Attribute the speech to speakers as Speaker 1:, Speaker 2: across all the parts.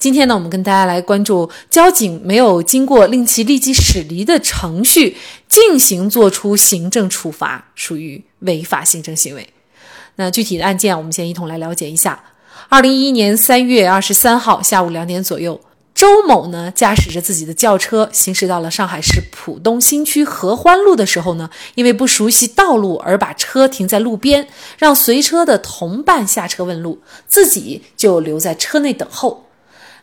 Speaker 1: 今天呢，我们跟大家来关注交警没有经过令其立即驶离的程序进行作出行政处罚，属于违法行政行为。那具体的案件，我们先一同来了解一下。二零一一年三月二十三号下午两点左右，周某呢驾驶着自己的轿车行驶到了上海市浦东新区合欢路的时候呢，因为不熟悉道路而把车停在路边，让随车的同伴下车问路，自己就留在车内等候。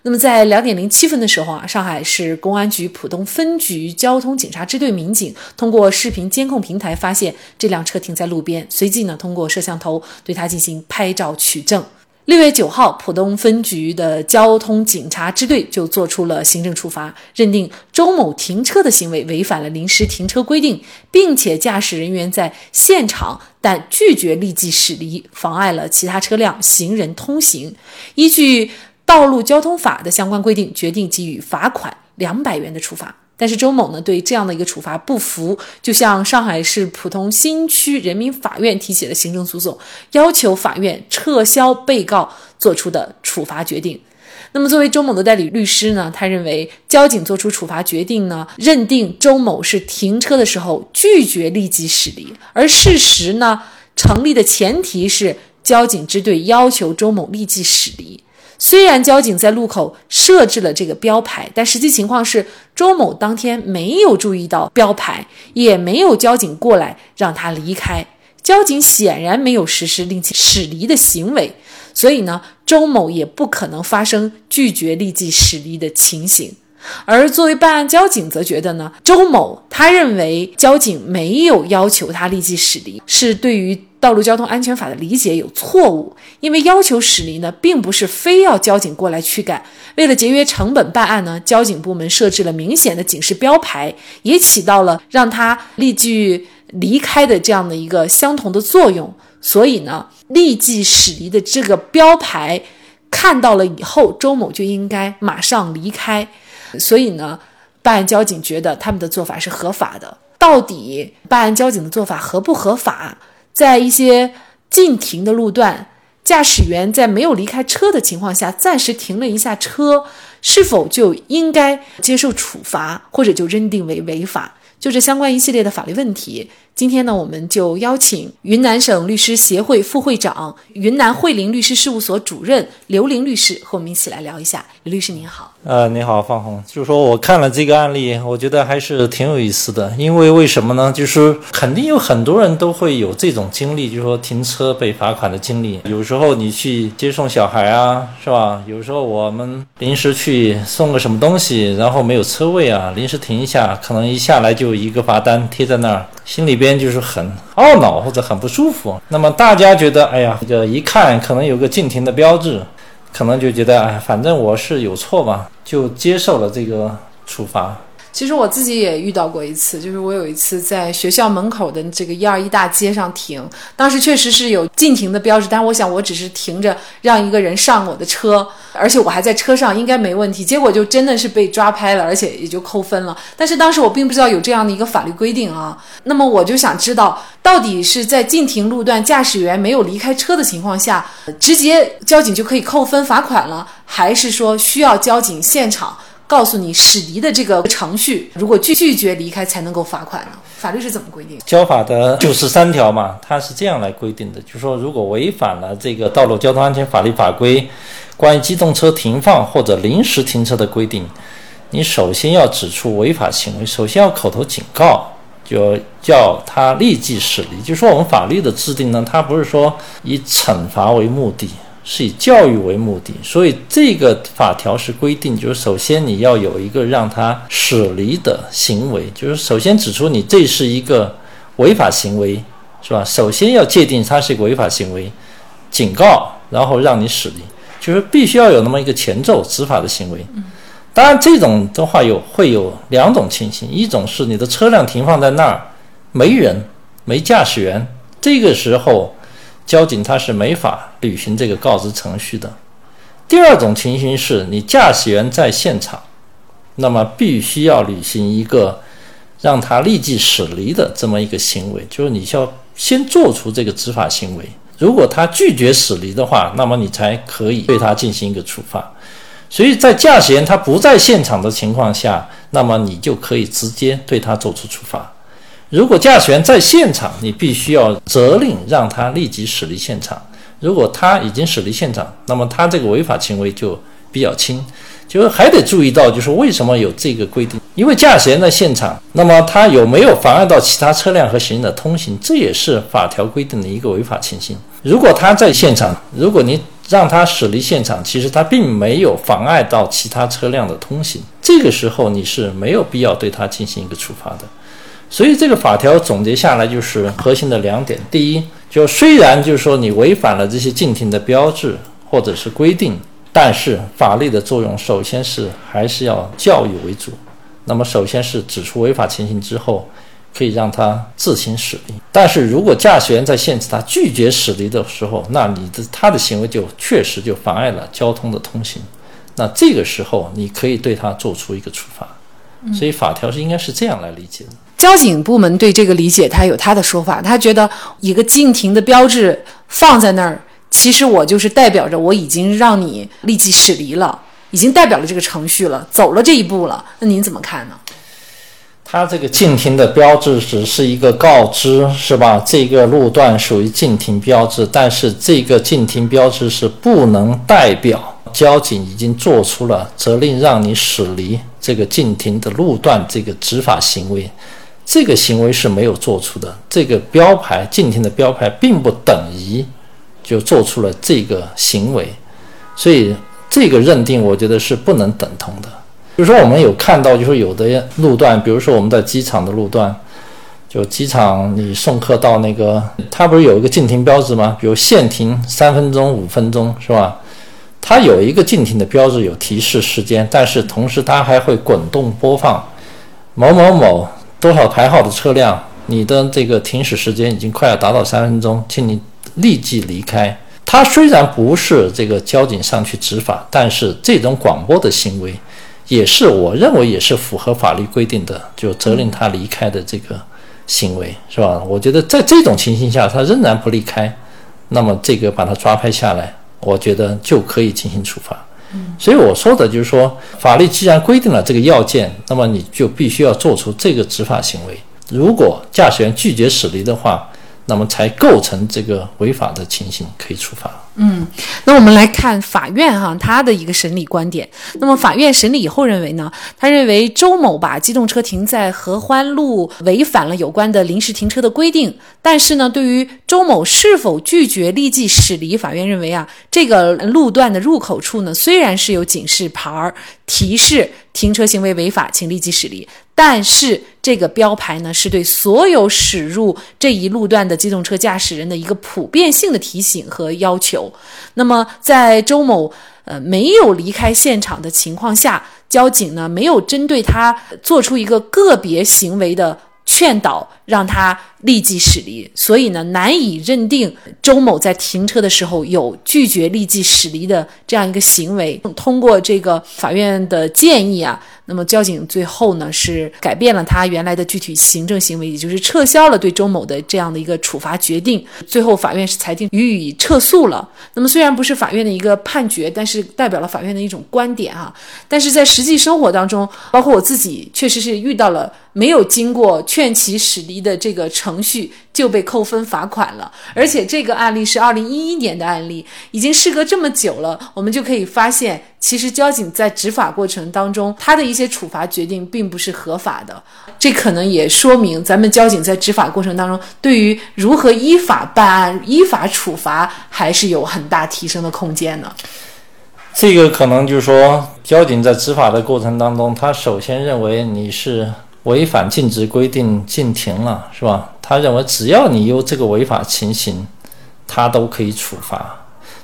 Speaker 1: 那么在两点零七分的时候啊，上海市公安局浦东分局交通警察支队民警通过视频监控平台发现这辆车停在路边，随即呢通过摄像头对它进行拍照取证。六月九号，浦东分局的交通警察支队就作出了行政处罚，认定周某停车的行为违反了临时停车规定，并且驾驶人员在现场但拒绝立即驶离，妨碍了其他车辆行人通行。依据道路交通法的相关规定，决定给予罚款两百元的处罚。但是周某呢，对这样的一个处罚不服，就向上海市浦东新区人民法院提起了行政诉讼，要求法院撤销被告作出的处罚决定。那么，作为周某的代理律师呢，他认为交警作出处罚决定呢，认定周某是停车的时候拒绝立即驶离，而事实呢，成立的前提是交警支队要求周某立即驶离。虽然交警在路口设置了这个标牌，但实际情况是周某当天没有注意到标牌，也没有交警过来让他离开。交警显然没有实施令其驶离的行为，所以呢，周某也不可能发生拒绝立即驶离的情形。而作为办案交警则觉得呢，周某他认为交警没有要求他立即驶离，是对于。道路交通安全法的理解有错误，因为要求驶离呢，并不是非要交警过来驱赶。为了节约成本办案呢，交警部门设置了明显的警示标牌，也起到了让他立即离开的这样的一个相同的作用。所以呢，立即驶离的这个标牌看到了以后，周某就应该马上离开。所以呢，办案交警觉得他们的做法是合法的。到底办案交警的做法合不合法？在一些禁停的路段，驾驶员在没有离开车的情况下，暂时停了一下车，是否就应该接受处罚，或者就认定为违法？就这相关一系列的法律问题。今天呢，我们就邀请云南省律师协会副会长、云南慧林律师事务所主任刘玲律师和我们一起来聊一下。刘律师您好，
Speaker 2: 呃，你好，方红。就是说我看了这个案例，我觉得还是挺有意思的。因为为什么呢？就是肯定有很多人都会有这种经历，就是说停车被罚款的经历。有时候你去接送小孩啊，是吧？有时候我们临时去送个什么东西，然后没有车位啊，临时停一下，可能一下来就一个罚单贴在那儿。心里边就是很懊恼或者很不舒服。那么大家觉得，哎呀，这个一看可能有个禁停的标志，可能就觉得，哎，反正我是有错嘛，就接受了这个处罚。
Speaker 1: 其实我自己也遇到过一次，就是我有一次在学校门口的这个一二一大街上停，当时确实是有禁停的标志，但是我想我只是停着让一个人上我的车，而且我还在车上，应该没问题。结果就真的是被抓拍了，而且也就扣分了。但是当时我并不知道有这样的一个法律规定啊，那么我就想知道，到底是在禁停路段驾驶员没有离开车的情况下，直接交警就可以扣分罚款了，还是说需要交警现场？告诉你驶离的这个程序，如果拒拒绝离开才能够罚款呢？法律是怎么规定？
Speaker 2: 交法的九十三条嘛，它是这样来规定的，就是说如果违反了这个道路交通安全法律法规关于机动车停放或者临时停车的规定，你首先要指出违法行为，首先要口头警告，就叫他立即驶离。就说我们法律的制定呢，它不是说以惩罚为目的。是以教育为目的，所以这个法条是规定，就是首先你要有一个让他驶离的行为，就是首先指出你这是一个违法行为，是吧？首先要界定它是一个违法行为，警告，然后让你驶离，就是必须要有那么一个前奏执法的行为。当然，这种的话有会有两种情形，一种是你的车辆停放在那儿没人，没驾驶员，这个时候交警他是没法履行这个告知程序的。第二种情形是你驾驶员在现场，那么必须要履行一个让他立即驶离的这么一个行为，就是你需要先做出这个执法行为。如果他拒绝驶离的话，那么你才可以对他进行一个处罚。所以在驾驶员他不在现场的情况下，那么你就可以直接对他做出处罚。如果驾驶员在现场，你必须要责令让他立即驶离现场。如果他已经驶离现场，那么他这个违法行为就比较轻。就是还得注意到，就是为什么有这个规定？因为驾驶员在现场，那么他有没有妨碍到其他车辆和行人的通行，这也是法条规定的一个违法情形。如果他在现场，如果你让他驶离现场，其实他并没有妨碍到其他车辆的通行，这个时候你是没有必要对他进行一个处罚的。所以这个法条总结下来就是核心的两点：第一，就虽然就是说你违反了这些禁停的标志或者是规定。但是法律的作用，首先是还是要教育为主。那么，首先是指出违法情形之后，可以让他自行驶离。但是如果驾驶员在限制他拒绝驶离的时候，那你的他的行为就确实就妨碍了交通的通行。那这个时候，你可以对他做出一个处罚。所以法条是应该是这样来理解的。
Speaker 1: 交警部门对这个理解，他有他的说法。他觉得一个禁停的标志放在那儿。其实我就是代表着我已经让你立即驶离了，已经代表了这个程序了，走了这一步了。那您怎么看呢？
Speaker 2: 它这个禁停的标志只是一个告知，是吧？这个路段属于禁停标志，但是这个禁停标志是不能代表交警已经做出了责令让你驶离这个禁停的路段这个执法行为，这个行为是没有做出的。这个标牌禁停的标牌并不等于。就做出了这个行为，所以这个认定我觉得是不能等同的。比如说，我们有看到，就是有的路段，比如说我们在机场的路段，就机场你送客到那个，它不是有一个禁停标志吗？比如限停三分钟、五分钟，是吧？它有一个禁停的标志，有提示时间，但是同时它还会滚动播放某某某多少排号的车辆，你的这个停驶时间已经快要达到三分钟，请你。立即离开。他虽然不是这个交警上去执法，但是这种广播的行为，也是我认为也是符合法律规定的，就责令他离开的这个行为，是吧？我觉得在这种情形下，他仍然不离开，那么这个把他抓拍下来，我觉得就可以进行处罚。所以我说的就是说，法律既然规定了这个要件，那么你就必须要做出这个执法行为。如果驾驶员拒绝驶离的话，那么才构成这个违法的情形，可以处罚。
Speaker 1: 嗯，那我们来看法院哈，他的一个审理观点。那么法院审理以后认为呢，他认为周某把机动车停在合欢路违反了有关的临时停车的规定。但是呢，对于周某是否拒绝立即驶离，法院认为啊，这个路段的入口处呢，虽然是有警示牌提示停车行为违法，请立即驶离。但是这个标牌呢，是对所有驶入这一路段的机动车驾驶人的一个普遍性的提醒和要求。那么，在周某呃没有离开现场的情况下，交警呢没有针对他做出一个个别行为的劝导，让他。立即驶离，所以呢，难以认定周某在停车的时候有拒绝立即驶离的这样一个行为。通过这个法院的建议啊，那么交警最后呢是改变了他原来的具体行政行为，也就是撤销了对周某的这样的一个处罚决定。最后法院是裁定予以撤诉了。那么虽然不是法院的一个判决，但是代表了法院的一种观点啊。但是在实际生活当中，包括我自己，确实是遇到了没有经过劝其驶离的这个程序就被扣分罚款了，而且这个案例是二零一一年的案例，已经事隔这么久了，我们就可以发现，其实交警在执法过程当中，他的一些处罚决定并不是合法的，这可能也说明咱们交警在执法过程当中，对于如何依法办案、依法处罚，还是有很大提升的空间的。
Speaker 2: 这个可能就是说，交警在执法的过程当中，他首先认为你是。违反禁止规定禁停了，是吧？他认为只要你有这个违法情形，他都可以处罚。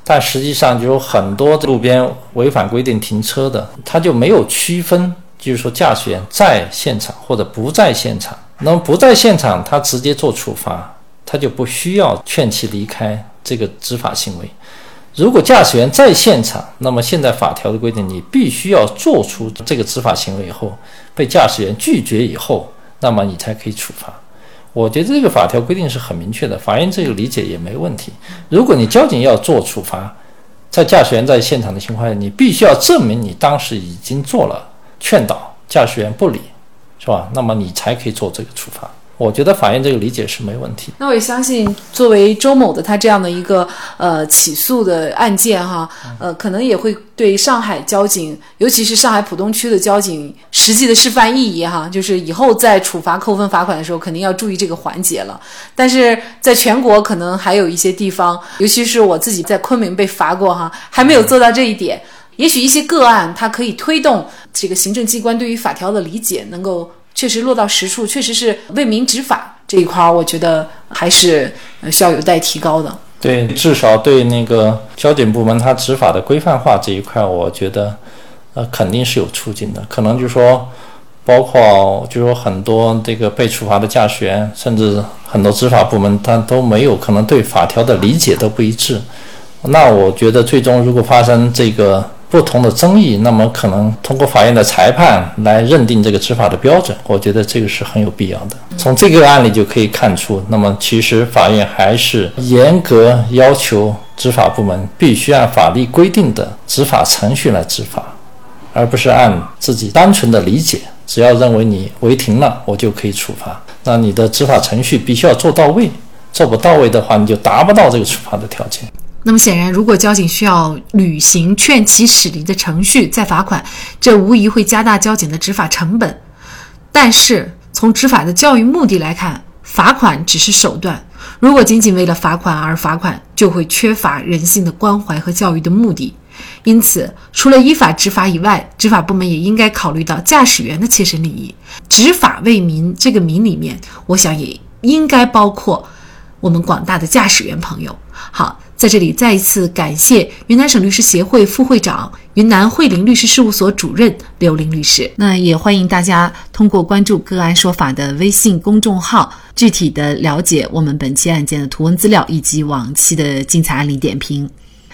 Speaker 2: 但实际上就有很多路边违反规定停车的，他就没有区分，就是说驾驶员在现场或者不在现场。那么不在现场，他直接做处罚，他就不需要劝其离开这个执法行为。如果驾驶员在现场，那么现在法条的规定，你必须要做出这个执法行为以后，被驾驶员拒绝以后，那么你才可以处罚。我觉得这个法条规定是很明确的，法院这个理解也没问题。如果你交警要做处罚，在驾驶员在现场的情况下，你必须要证明你当时已经做了劝导，驾驶员不理，是吧？那么你才可以做这个处罚。我觉得法院这个理解是没问题。
Speaker 1: 那我也相信，作为周某的他这样的一个呃起诉的案件哈，呃，可能也会对上海交警，尤其是上海浦东区的交警实际的示范意义哈，就是以后在处罚扣分罚款的时候，肯定要注意这个环节了。但是在全国可能还有一些地方，尤其是我自己在昆明被罚过哈，还没有做到这一点。也许一些个案，它可以推动这个行政机关对于法条的理解能够。确实落到实处，确实是为民执法这一块儿，我觉得还是需要有待提高的。
Speaker 2: 对，至少对那个交警部门他执法的规范化这一块，我觉得呃肯定是有促进的。可能就说，包括就是说很多这个被处罚的驾驶员，甚至很多执法部门，他都没有可能对法条的理解都不一致。那我觉得最终如果发生这个。不同的争议，那么可能通过法院的裁判来认定这个执法的标准，我觉得这个是很有必要的。从这个案例就可以看出，那么其实法院还是严格要求执法部门必须按法律规定的执法程序来执法，而不是按自己单纯的理解，只要认为你违停了，我就可以处罚。那你的执法程序必须要做到位，做不到位的话，你就达不到这个处罚的条件。
Speaker 1: 那么显然，如果交警需要履行劝其驶离的程序再罚款，这无疑会加大交警的执法成本。但是从执法的教育目的来看，罚款只是手段。如果仅仅为了罚款而罚款，就会缺乏人性的关怀和教育的目的。因此，除了依法执法以外，执法部门也应该考虑到驾驶员的切身利益。执法为民这个“民”里面，我想也应该包括我们广大的驾驶员朋友。好。在这里再一次感谢云南省律师协会副会长、云南慧林律师事务所主任刘玲律师。那也欢迎大家通过关注“个案说法”的微信公众号，具体的了解我们本期案件的图文资料以及往期的精彩案例点评。